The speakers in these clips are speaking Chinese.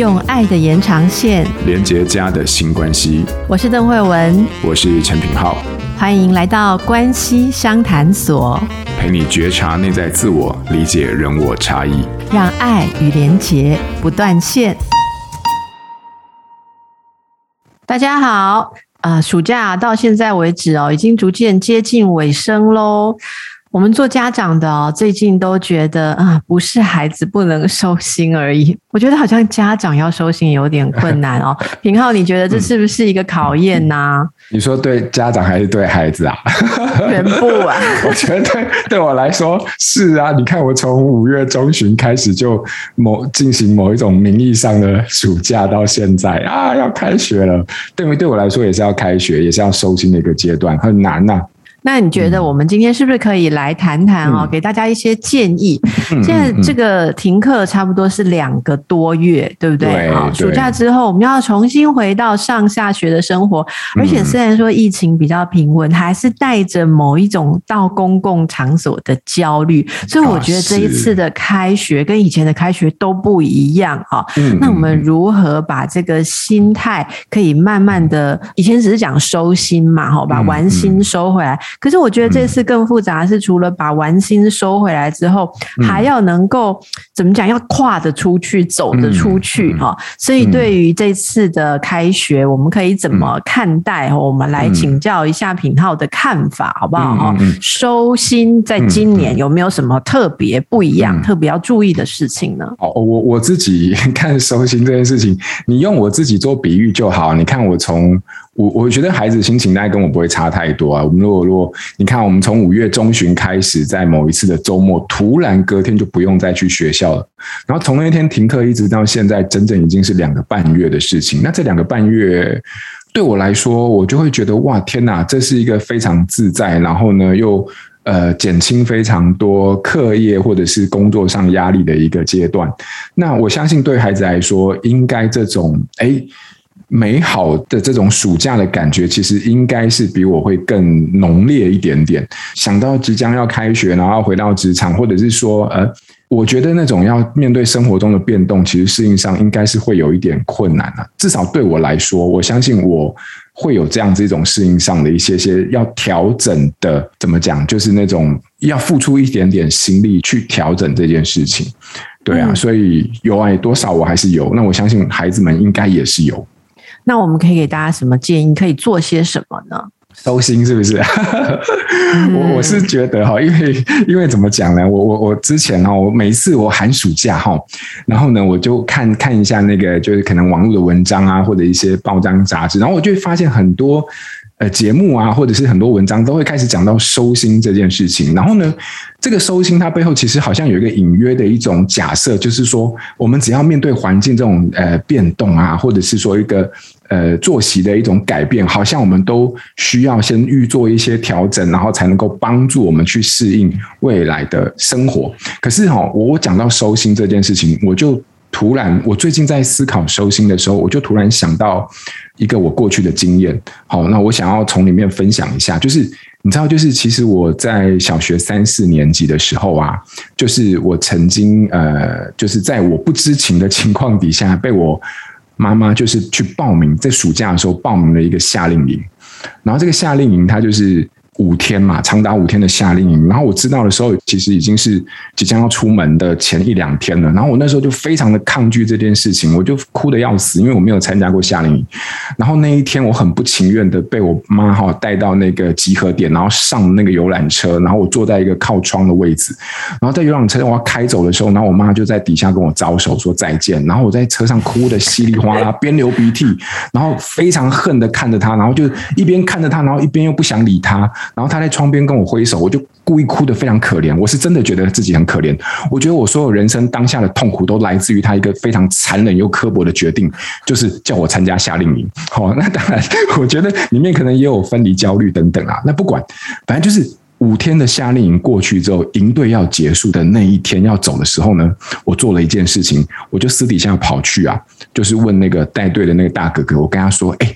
用爱的延长线连接家的新关系。我是邓慧文，我是陈品浩，欢迎来到关系商谈所，陪你觉察内在自我，理解人我差异，让爱与连结不断线。大家好，呃，暑假到现在为止哦，已经逐渐接近尾声喽。我们做家长的哦，最近都觉得啊，不是孩子不能收心而已。我觉得好像家长要收心有点困难哦。平浩，你觉得这是不是一个考验呢、啊嗯？你说对家长还是对孩子啊？全部啊！我觉得对对我来说是啊。你看，我从五月中旬开始就某进行某一种名义上的暑假，到现在啊，要开学了。对，对我来说也是要开学，也是要收心的一个阶段，很难呐、啊。那你觉得我们今天是不是可以来谈谈哦，给大家一些建议？现在这个停课差不多是两个多月，对不对？好，暑假之后我们要重新回到上下学的生活，而且虽然说疫情比较平稳，还是带着某一种到公共场所的焦虑。所以我觉得这一次的开学跟以前的开学都不一样哈。那我们如何把这个心态可以慢慢的，以前只是讲收心嘛，好，把玩心收回来。可是我觉得这次更复杂，是除了把玩心收回来之后，还要能够怎么讲？要跨得出去，走得出去哈。所以对于这次的开学，我们可以怎么看待？我们来请教一下品浩的看法，好不好？哈，收心在今年有没有什么特别不一样、特别要注意的事情呢？哦，我我自己 看收心这件事情，你用我自己做比喻就好。你看我从。我我觉得孩子心情大概跟我不会差太多啊。我们如果如果你看，我们从五月中旬开始，在某一次的周末，突然隔天就不用再去学校了，然后从那天停课一直到现在，整整已经是两个半月的事情。那这两个半月对我来说，我就会觉得哇，天哪，这是一个非常自在，然后呢又呃减轻非常多课业或者是工作上压力的一个阶段。那我相信对孩子来说，应该这种诶美好的这种暑假的感觉，其实应该是比我会更浓烈一点点。想到即将要开学，然后要回到职场，或者是说，呃，我觉得那种要面对生活中的变动，其实适应上应该是会有一点困难啊。至少对我来说，我相信我会有这样子一种适应上的一些些要调整的，怎么讲，就是那种要付出一点点心力去调整这件事情。对啊，所以有爱多少我还是有，那我相信孩子们应该也是有。那我们可以给大家什么建议？可以做些什么呢？收心是不是？我我是觉得哈，因为 因为怎么讲呢？我我我之前哈，我每一次我寒暑假哈，然后呢，我就看看一下那个就是可能网络的文章啊，或者一些报章杂志，然后我就会发现很多。呃，节目啊，或者是很多文章都会开始讲到收心这件事情。然后呢，这个收心它背后其实好像有一个隐约的一种假设，就是说，我们只要面对环境这种呃变动啊，或者是说一个呃作息的一种改变，好像我们都需要先预做一些调整，然后才能够帮助我们去适应未来的生活。可是哈，我讲到收心这件事情，我就。突然，我最近在思考收心的时候，我就突然想到一个我过去的经验。好，那我想要从里面分享一下，就是你知道，就是其实我在小学三四年级的时候啊，就是我曾经呃，就是在我不知情的情况底下，被我妈妈就是去报名，在暑假的时候报名了一个夏令营，然后这个夏令营它就是。五天嘛，长达五天的夏令营。然后我知道的时候，其实已经是即将要出门的前一两天了。然后我那时候就非常的抗拒这件事情，我就哭得要死，因为我没有参加过夏令营。然后那一天，我很不情愿的被我妈哈带到那个集合点，然后上那个游览车，然后我坐在一个靠窗的位置。然后在游览车我要开走的时候，然后我妈就在底下跟我招手说再见。然后我在车上哭得稀里哗啦，边流鼻涕，然后非常恨的看着她，然后就一边看着她，然后一边又不想理她。然后他在窗边跟我挥手，我就故意哭得非常可怜。我是真的觉得自己很可怜。我觉得我所有人生当下的痛苦都来自于他一个非常残忍又刻薄的决定，就是叫我参加夏令营。好，那当然，我觉得里面可能也有分离焦虑等等啊。那不管，反正就是五天的夏令营过去之后，营队要结束的那一天要走的时候呢，我做了一件事情，我就私底下跑去啊，就是问那个带队的那个大哥哥，我跟他说：“哎。”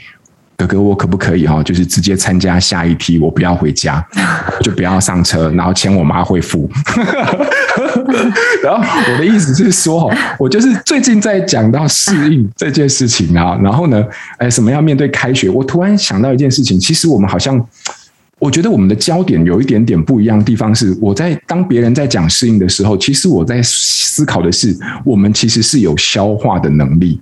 哥哥，我可不可以哈，就是直接参加下一梯，我不要回家，就不要上车，然后钱我妈会付。然后我的意思是说，我就是最近在讲到适应这件事情啊，然后呢，哎，什么要面对开学？我突然想到一件事情，其实我们好像。我觉得我们的焦点有一点点不一样的地方是，我在当别人在讲适应的时候，其实我在思考的是，我们其实是有消化的能力。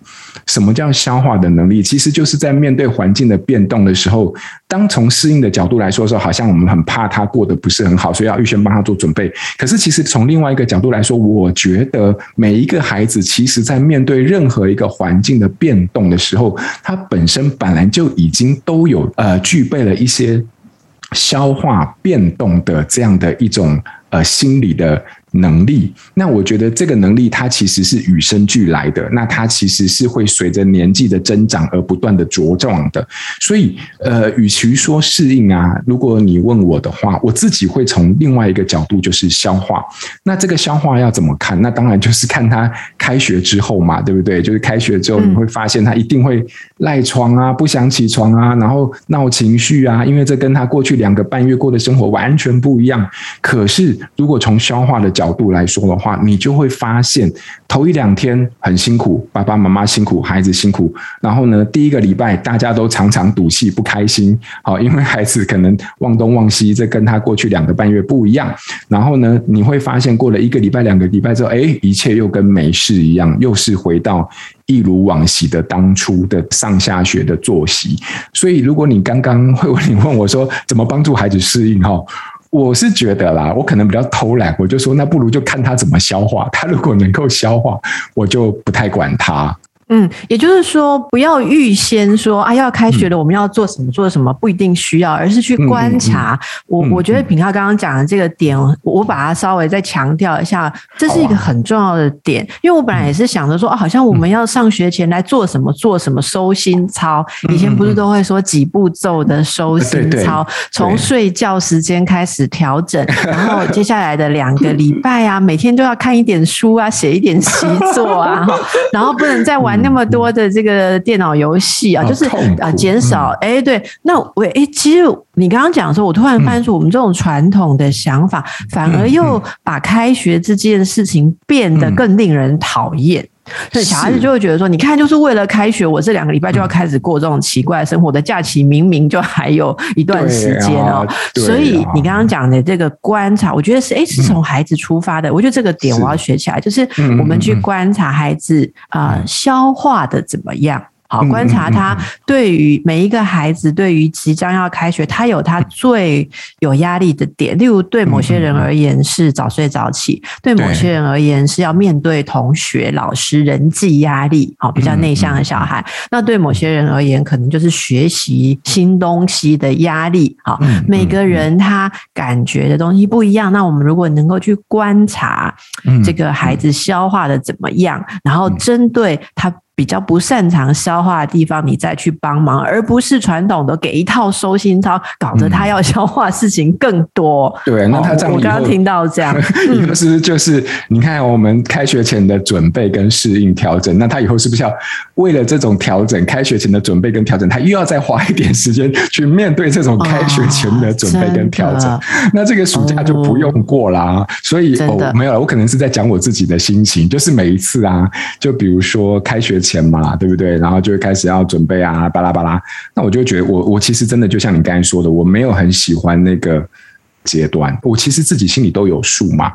什么叫消化的能力？其实就是在面对环境的变动的时候，当从适应的角度来说的时候，好像我们很怕他过得不是很好，所以要预先帮他做准备。可是其实从另外一个角度来说，我觉得每一个孩子，其实在面对任何一个环境的变动的时候，他本身本来就已经都有呃具备了一些。消化变动的这样的一种呃心理的。能力，那我觉得这个能力它其实是与生俱来的，那它其实是会随着年纪的增长而不断的茁壮的。所以，呃，与其说适应啊，如果你问我的话，我自己会从另外一个角度，就是消化。那这个消化要怎么看？那当然就是看他开学之后嘛，对不对？就是开学之后，你会发现他一定会赖床啊，不想起床啊，然后闹情绪啊，因为这跟他过去两个半月过的生活完全不一样。可是，如果从消化的角度，角度来说的话，你就会发现头一两天很辛苦，爸爸妈妈辛苦，孩子辛苦。然后呢，第一个礼拜大家都常常赌气不开心，好，因为孩子可能忘东忘西，这跟他过去两个半月不一样。然后呢，你会发现过了一个礼拜、两个礼拜之后，哎，一切又跟没事一样，又是回到一如往昔的当初的上下学的作息。所以，如果你刚刚会问 你问我说怎么帮助孩子适应哈？我是觉得啦，我可能比较偷懒，我就说那不如就看他怎么消化。他如果能够消化，我就不太管他。嗯，也就是说，不要预先说啊，要开学了，我们要做什么做什么，不一定需要，而是去观察。我我觉得品浩刚刚讲的这个点，我把它稍微再强调一下，这是一个很重要的点。因为我本来也是想着说，啊，好像我们要上学前来做什么做什么收心操，以前不是都会说几步骤的收心操，从睡觉时间开始调整，然后接下来的两个礼拜啊，每天都要看一点书啊，写一点习作啊，然后不能再玩。那么多的这个电脑游戏啊，就是啊，减少哎，对，那我哎，其实你刚刚讲的时候，我突然发现说，我们这种传统的想法，反而又把开学这件事情变得更令人讨厌。所以小孩子就会觉得说，你看，就是为了开学，我这两个礼拜就要开始过这种奇怪的生活的假期，明明就还有一段时间哦。所以你刚刚讲的这个观察，我觉得是哎，是从孩子出发的。我觉得这个点我要学起来，就是我们去观察孩子啊，消化的怎么样。好，观察他对于每一个孩子，对于即将要开学，他有他最有压力的点。例如，对某些人而言是早睡早起，对某些人而言是要面对同学、老师人际压力。好，比较内向的小孩，那对某些人而言，可能就是学习新东西的压力。好，每个人他感觉的东西不一样。那我们如果能够去观察这个孩子消化的怎么样，然后针对他。比较不擅长消化的地方，你再去帮忙，而不是传统的给一套收心操，搞得他要消化事情更多。对，那他这样，我刚刚听到这样，以后是不是就是你看我们开学前的准备跟适应调整？那他以后是不是要为了这种调整，开学前的准备跟调整，他又要再花一点时间去面对这种开学前的准备跟调整？那这个暑假就不用过啦。所以哦，没有了，我可能是在讲我自己的心情，就是每一次啊，就比如说开学。钱嘛，对不对？然后就会开始要准备啊，巴拉巴拉。那我就觉得我，我其实真的就像你刚才说的，我没有很喜欢那个阶段。我其实自己心里都有数嘛，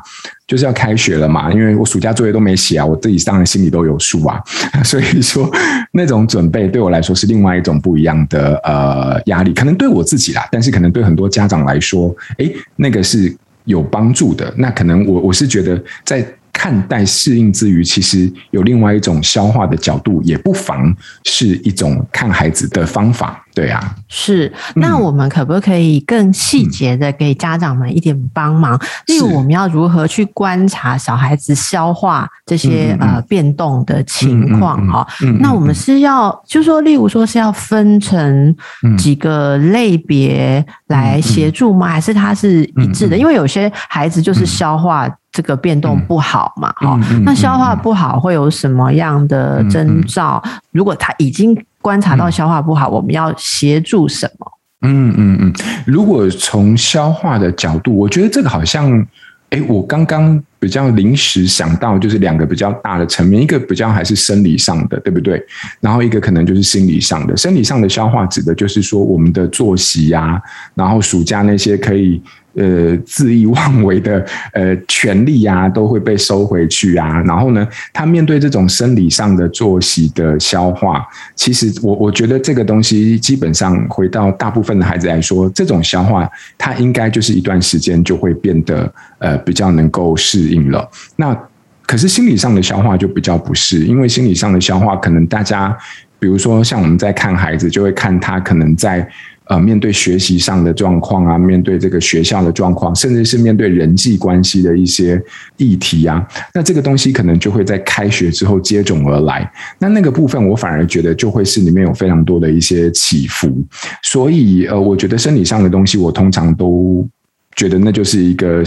就是要开学了嘛，因为我暑假作业都没写啊，我自己当然心里都有数啊。所以说，那种准备对我来说是另外一种不一样的呃压力，可能对我自己啦，但是可能对很多家长来说，诶，那个是有帮助的。那可能我我是觉得在。看待适应之余，其实有另外一种消化的角度，也不妨是一种看孩子的方法。对啊，是。那我们可不可以更细节的给家长们一点帮忙？嗯、例如，我们要如何去观察小孩子消化这些呃变动的情况？哈，那我们是要，就是说，例如说是要分成几个类别来协助吗？还是它是一致的？因为有些孩子就是消化。这个变动不好嘛？哈，那消化不好会有什么样的征兆？如果他已经观察到消化不好，嗯、我们要协助什么？嗯嗯嗯，如果从消化的角度，我觉得这个好像。哎，我刚刚比较临时想到，就是两个比较大的层面，一个比较还是生理上的，对不对？然后一个可能就是心理上的。生理上的消化指的就是说我们的作息呀、啊，然后暑假那些可以。呃，恣意妄为的呃权利啊，都会被收回去啊。然后呢，他面对这种生理上的作息的消化，其实我我觉得这个东西基本上回到大部分的孩子来说，这种消化，他应该就是一段时间就会变得呃比较能够适应了。那可是心理上的消化就比较不适，因为心理上的消化，可能大家比如说像我们在看孩子，就会看他可能在。呃，面对学习上的状况啊，面对这个学校的状况，甚至是面对人际关系的一些议题啊，那这个东西可能就会在开学之后接踵而来。那那个部分，我反而觉得就会是里面有非常多的一些起伏。所以，呃，我觉得生理上的东西，我通常都觉得那就是一个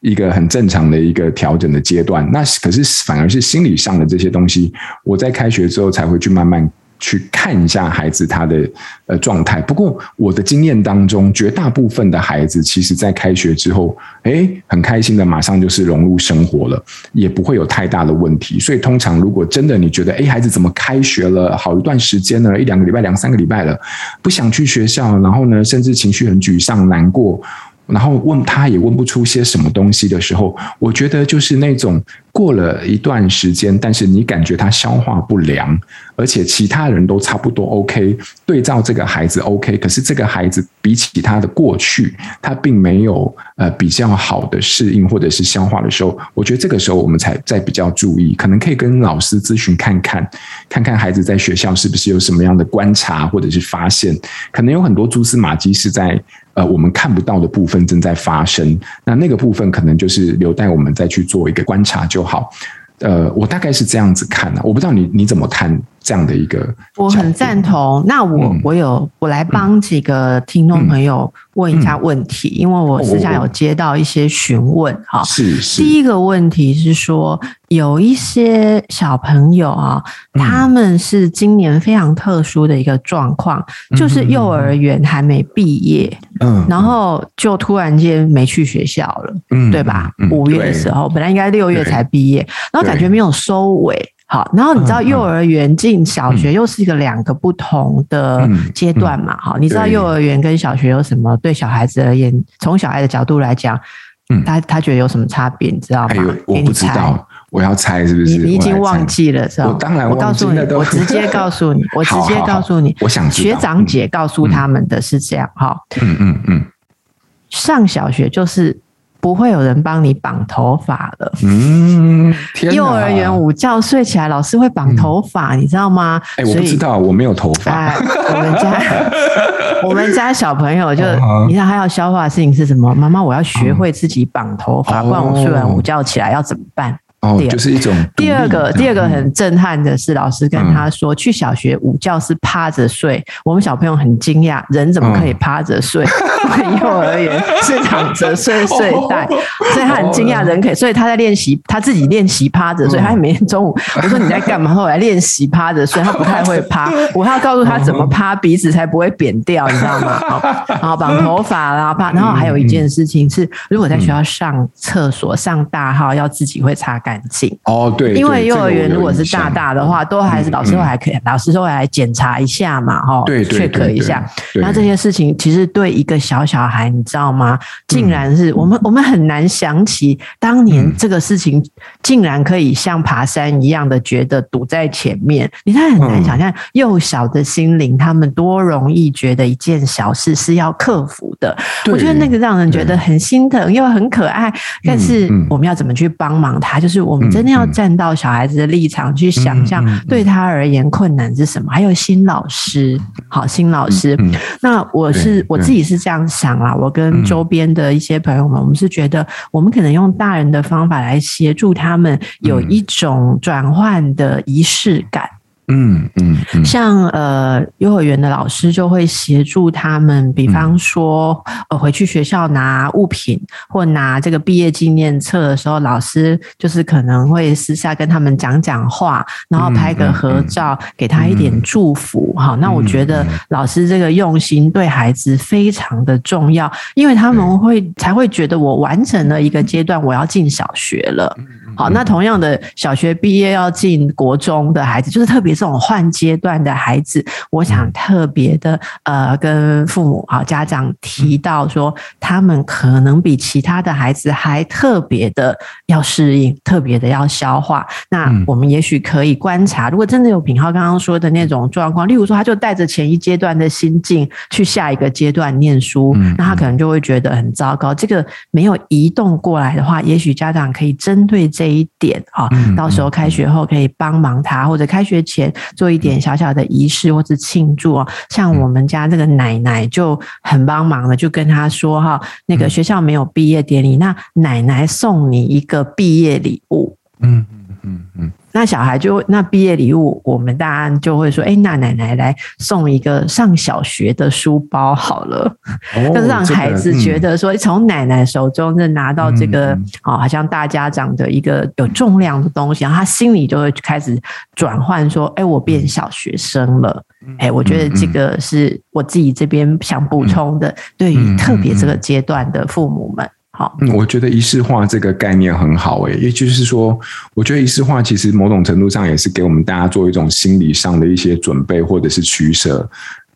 一个很正常的一个调整的阶段。那可是反而是心理上的这些东西，我在开学之后才会去慢慢。去看一下孩子他的呃状态。不过我的经验当中，绝大部分的孩子其实在开学之后，诶，很开心的，马上就是融入生活了，也不会有太大的问题。所以通常如果真的你觉得，诶，孩子怎么开学了好一段时间呢，一两个礼拜、两三个礼拜了，不想去学校，然后呢，甚至情绪很沮丧、难过。然后问他也问不出些什么东西的时候，我觉得就是那种过了一段时间，但是你感觉他消化不良，而且其他人都差不多 OK，对照这个孩子 OK，可是这个孩子比起他的过去，他并没有呃比较好的适应或者是消化的时候，我觉得这个时候我们才在比较注意，可能可以跟老师咨询看看，看看孩子在学校是不是有什么样的观察或者是发现，可能有很多蛛丝马迹是在。呃，我们看不到的部分正在发生，那那个部分可能就是留待我们再去做一个观察就好。呃，我大概是这样子看的，我不知道你你怎么看。这样的一个，我很赞同。那我、嗯、我有我来帮几个听众朋友问一下问题，嗯嗯、因为我私下有接到一些询问哈。是是。第一个问题是说，有一些小朋友啊，嗯、他们是今年非常特殊的一个状况，嗯、就是幼儿园还没毕业，嗯，然后就突然间没去学校了，嗯，对吧？五月的时候，本来应该六月才毕业，然后感觉没有收尾。好，然后你知道幼儿园进小学又是一个两个不同的阶段嘛？好，你知道幼儿园跟小学有什么？对小孩子而言，从小孩的角度来讲，嗯，他他觉得有什么差别？你知道吗？我不知道，我要猜是不是？你已经忘记了是吧？我当然，我告诉你，我直接告诉你，我直接告诉你，我想学长姐告诉他们的是这样哈，嗯嗯嗯，上小学就是。不会有人帮你绑头发了。嗯，幼儿园午觉睡起来，老师会绑头发，嗯、你知道吗？哎、欸，我不知道，我没有头发。哎、我们家 我们家小朋友就，你知道他要消化的事情是什么？妈妈，我要学会自己绑头发，不然我睡完午觉起来要怎么办？哦，就是一种。第二个，第二个很震撼的是，老师跟他说，去小学午觉是趴着睡。我们小朋友很惊讶，人怎么可以趴着睡？幼儿园是躺着睡睡袋，所以他很惊讶，人可以。所以他在练习，他自己练习趴着睡。他每天中午，我说你在干嘛？后来练习趴着睡，他不太会趴。我还要告诉他怎么趴，鼻子才不会扁掉，你知道吗？然 后绑头发啦，趴。然后还有一件事情是，如果在学校上厕所上大号，要自己会擦干净哦，对，因为幼儿园如果是大大的话，都还是老师会还可以，老师都会来检查一下嘛，哈，对，check 一下。那这些事情其实对一个小小孩，你知道吗？竟然是我们我们很难想起当年这个事情，竟然可以像爬山一样的觉得堵在前面。你看很难想象幼小的心灵，他们多容易觉得一件小事是要克服的。我觉得那个让人觉得很心疼，又很可爱。但是我们要怎么去帮忙他？就是。我们真的要站到小孩子的立场去想象，对他而言困难是什么？还有新老师，好，新老师。那我是我自己是这样想啦，我跟周边的一些朋友们，我们是觉得，我们可能用大人的方法来协助他们有一种转换的仪式感。嗯嗯，嗯像呃幼儿园的老师就会协助他们，比方说呃回去学校拿物品或拿这个毕业纪念册的时候，老师就是可能会私下跟他们讲讲话，然后拍个合照，给他一点祝福。好、嗯，那我觉得老师这个用心对孩子非常的重要，因为他们会才会觉得我完成了一个阶段，我要进小学了。好，那同样的小学毕业要进国中的孩子，就是特别这种换阶段的孩子，我想特别的呃跟父母啊家长提到说，他们可能比其他的孩子还特别的要适应，特别的要消化。那我们也许可以观察，如果真的有品浩刚刚说的那种状况，例如说他就带着前一阶段的心境去下一个阶段念书，那他可能就会觉得很糟糕。这个没有移动过来的话，也许家长可以针对这。一点啊，到时候开学后可以帮忙他，或者开学前做一点小小的仪式或者庆祝哦。像我们家这个奶奶就很帮忙的，就跟他说哈，那个学校没有毕业典礼，那奶奶送你一个毕业礼物。嗯嗯嗯。嗯。那小孩就那毕业礼物，我们大家就会说，哎，那奶奶来送一个上小学的书包好了，哦、就是让孩子觉得说，从奶奶手中就拿到这个，嗯、哦，好像大家长的一个有重量的东西，然后他心里就会开始转换，说，哎，我变小学生了，哎，我觉得这个是我自己这边想补充的，对于特别这个阶段的父母们。好，嗯，我觉得仪式化这个概念很好诶，也就是说，我觉得仪式化其实某种程度上也是给我们大家做一种心理上的一些准备，或者是取舍。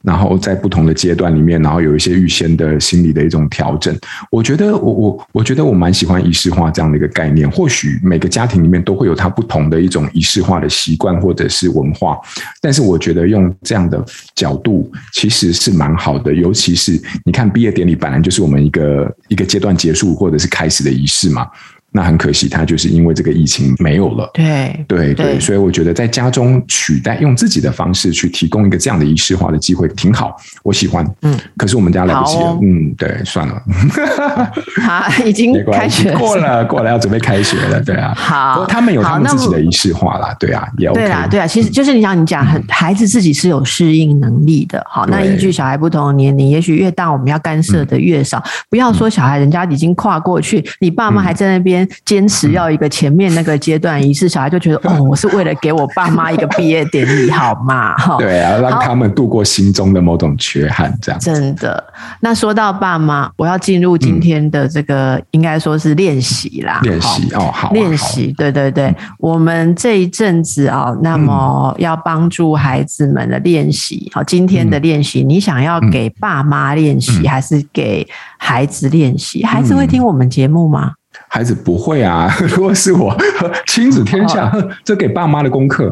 然后在不同的阶段里面，然后有一些预先的心理的一种调整。我觉得我我我觉得我蛮喜欢仪式化这样的一个概念。或许每个家庭里面都会有它不同的一种仪式化的习惯或者是文化，但是我觉得用这样的角度其实是蛮好的。尤其是你看毕业典礼本来就是我们一个一个阶段结束或者是开始的仪式嘛。那很可惜，他就是因为这个疫情没有了。对对对，所以我觉得在家中取代，用自己的方式去提供一个这样的仪式化的机会，挺好，我喜欢。嗯，可是我们家来不及了。哦、嗯，对，算了。好，已经开学过了，过了要准备开学了。对啊，好，他们有他们自己的仪式化啦。对啊，也 OK。对啊，对啊，其实就是你想，你讲，很孩子自己是有适应能力的。好，那依据小孩不同的年龄，也许越大，我们要干涉的越少。不要说小孩人家已经跨过去，你爸妈还在那边。坚持要一个前面那个阶段仪式，小孩就觉得哦，我是为了给我爸妈一个毕业典礼，好吗？哈，对啊，让他们度过心中的某种缺憾，这样。真的。那说到爸妈，我要进入今天的这个，应该说是练习啦。练习哦，好。练习，对对对，我们这一阵子啊，那么要帮助孩子们的练习，好，今天的练习，你想要给爸妈练习，还是给孩子练习？孩子会听我们节目吗？孩子不会啊，如果是我 亲子天下，哦、这给爸妈的功课，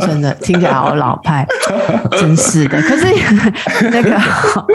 真的听起来好老派，真是的。可是那个好，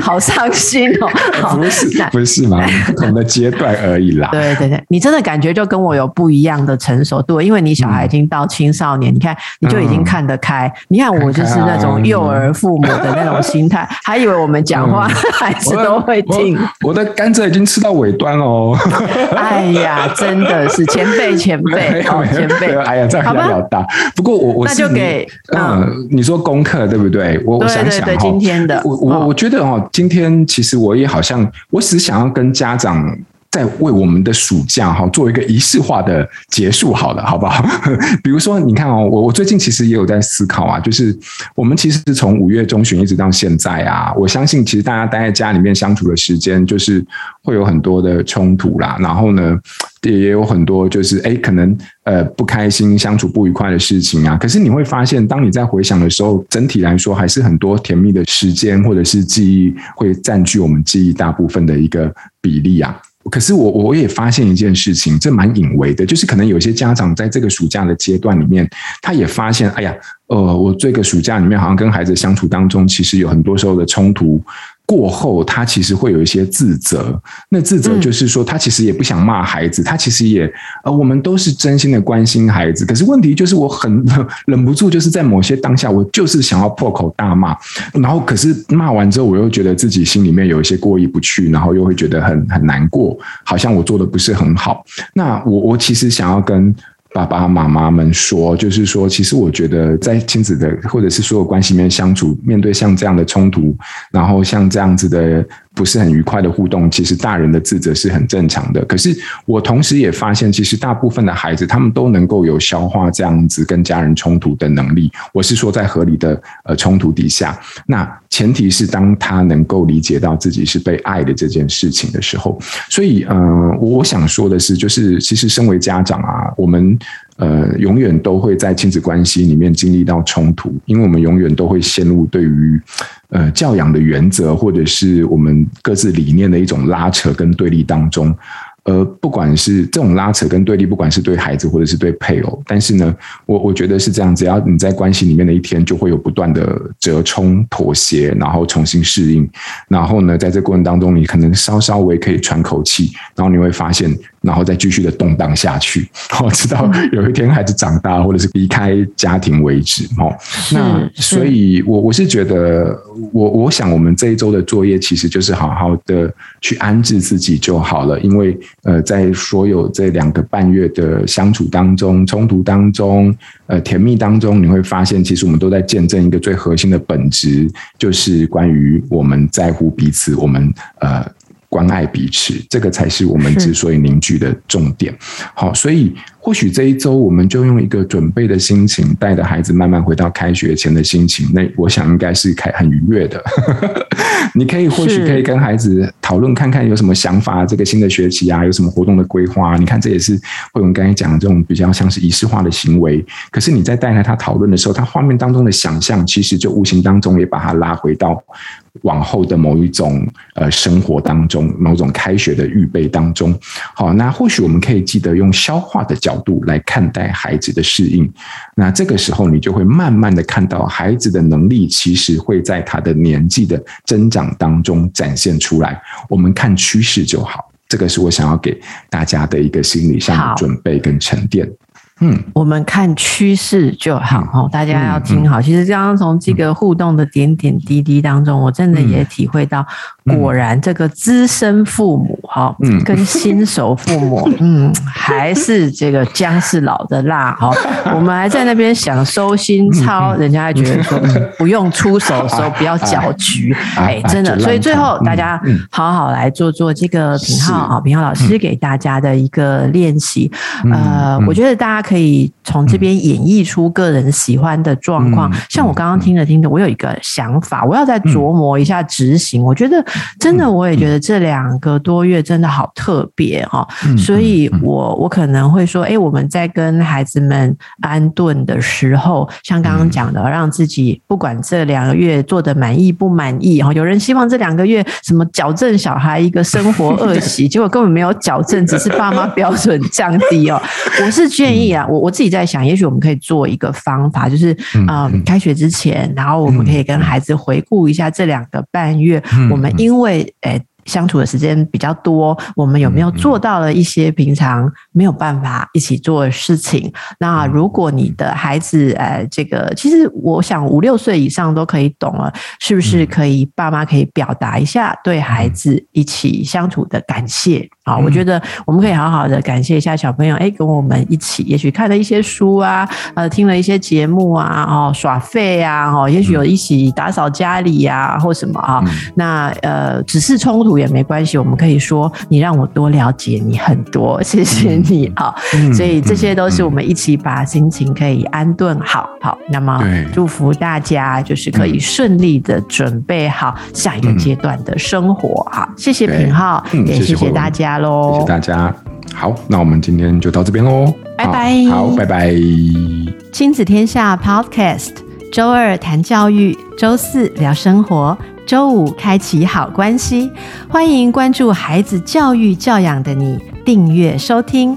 好伤心哦。不是不是嘛，不同的阶段而已啦。对对对，你真的感觉就跟我有不一样的成熟度，因为你小孩已经到青少年，嗯、你看你就已经看得开。嗯、你看我就是那种幼儿父母的那种心态，还以为我们讲话、嗯、孩子都会听。我，我的甘蔗已经吃到尾端了。哦，哎呀，真的是前辈前辈，好前辈，哎呀，这样比较大。不过我我那就给嗯，你说功课对不对？我我想想哈，今天的我我我觉得哦，今天其实我也好像，我只是想要跟家长。在为我们的暑假哈做一个仪式化的结束，好了，好不好？比如说，你看哦，我我最近其实也有在思考啊，就是我们其实是从五月中旬一直到现在啊，我相信其实大家待在家里面相处的时间，就是会有很多的冲突啦，然后呢，也有很多就是哎，可能呃不开心、相处不愉快的事情啊。可是你会发现，当你在回想的时候，整体来说还是很多甜蜜的时间或者是记忆会占据我们记忆大部分的一个比例啊。可是我我也发现一件事情，这蛮隐微的，就是可能有些家长在这个暑假的阶段里面，他也发现，哎呀，呃，我这个暑假里面好像跟孩子相处当中，其实有很多时候的冲突。过后，他其实会有一些自责。那自责就是说，他其实也不想骂孩子，他其实也呃，我们都是真心的关心孩子。可是问题就是，我很 忍不住，就是在某些当下，我就是想要破口大骂。然后，可是骂完之后，我又觉得自己心里面有一些过意不去，然后又会觉得很很难过，好像我做的不是很好。那我我其实想要跟爸爸妈妈们说，就是说，其实我觉得在亲子的或者是所有关系里面相处，面对像这样的冲突，然后像这样子的。不是很愉快的互动，其实大人的自责是很正常的。可是我同时也发现，其实大部分的孩子他们都能够有消化这样子跟家人冲突的能力。我是说，在合理的呃冲突底下，那前提是当他能够理解到自己是被爱的这件事情的时候。所以，嗯、我想说的是，就是其实身为家长啊，我们。呃，永远都会在亲子关系里面经历到冲突，因为我们永远都会陷入对于呃教养的原则或者是我们各自理念的一种拉扯跟对立当中。呃，不管是这种拉扯跟对立，不管是对孩子或者是对配偶，但是呢，我我觉得是这样，只要你在关系里面的一天，就会有不断的折冲、妥协，然后重新适应，然后呢，在这过程当中，你可能稍稍微可以喘口气，然后你会发现。然后再继续的动荡下去，哦直到有一天孩子长大，或者是离开家庭为止。哦，那所以，我我是觉得，我我想，我们这一周的作业其实就是好好的去安置自己就好了。因为，呃，在所有这两个半月的相处当中、冲突当中、呃，甜蜜当中，你会发现，其实我们都在见证一个最核心的本质，就是关于我们在乎彼此，我们呃。关爱彼此，这个才是我们之所以凝聚的重点。好，所以。或许这一周，我们就用一个准备的心情，带着孩子慢慢回到开学前的心情。那我想应该是开很愉悦的。你可以或许可以跟孩子讨论看看有什么想法，这个新的学期啊，有什么活动的规划？你看，这也是慧文刚才讲的这种比较像是仪式化的行为。可是你在带来他讨论的时候，他画面当中的想象，其实就无形当中也把他拉回到往后的某一种呃生活当中，某种开学的预备当中。好，那或许我们可以记得用消化的角度。来看待孩子的适应，那这个时候你就会慢慢的看到孩子的能力，其实会在他的年纪的增长当中展现出来。我们看趋势就好，这个是我想要给大家的一个心理上的准备跟沉淀。嗯，我们看趋势就好哦，大家要听好。其实刚刚从这个互动的点点滴滴当中，我真的也体会到，果然这个资深父母哈，跟新手父母，嗯，还是这个姜是老的辣哈。我们还在那边想收心操，人家还觉得说 不用出手的时候不要搅局，哎，真的。所以最后大家好好来做做这个品浩啊，品浩老师给大家的一个练习。呃，我觉得大家。可以从这边演绎出个人喜欢的状况，像我刚刚听着听着，我有一个想法，我要再琢磨一下执行。我觉得真的，我也觉得这两个多月真的好特别哦，所以我我可能会说，哎，我们在跟孩子们安顿的时候，像刚刚讲的，让自己不管这两个月做的满意不满意哈，有人希望这两个月什么矫正小孩一个生活恶习，结果根本没有矫正，只是爸妈标准降低哦。我是建议啊。我我自己在想，也许我们可以做一个方法，就是啊、呃，开学之前，然后我们可以跟孩子回顾一下这两个半月，我们因为诶。相处的时间比较多，我们有没有做到了一些平常没有办法一起做的事情？那如果你的孩子，呃，这个其实我想五六岁以上都可以懂了，是不是可以爸妈可以表达一下对孩子一起相处的感谢啊？我觉得我们可以好好的感谢一下小朋友，哎，跟我们一起，也许看了一些书啊，呃，听了一些节目啊，哦，耍废啊，哦，也许有一起打扫家里呀，或什么啊？那呃，只是冲突。也没关系，我们可以说你让我多了解你很多，谢谢你啊！嗯、所以这些都是我们一起把心情可以安顿好，好，那么祝福大家就是可以顺利的准备好下一个阶段的生活。哈，谢谢品浩，也谢谢大家喽，谢谢大家。好，那我们今天就到这边喽，拜拜，好，拜拜。亲子天下 Podcast，周二谈教育，周四聊生活。周五开启好关系，欢迎关注孩子教育教养的你，订阅收听。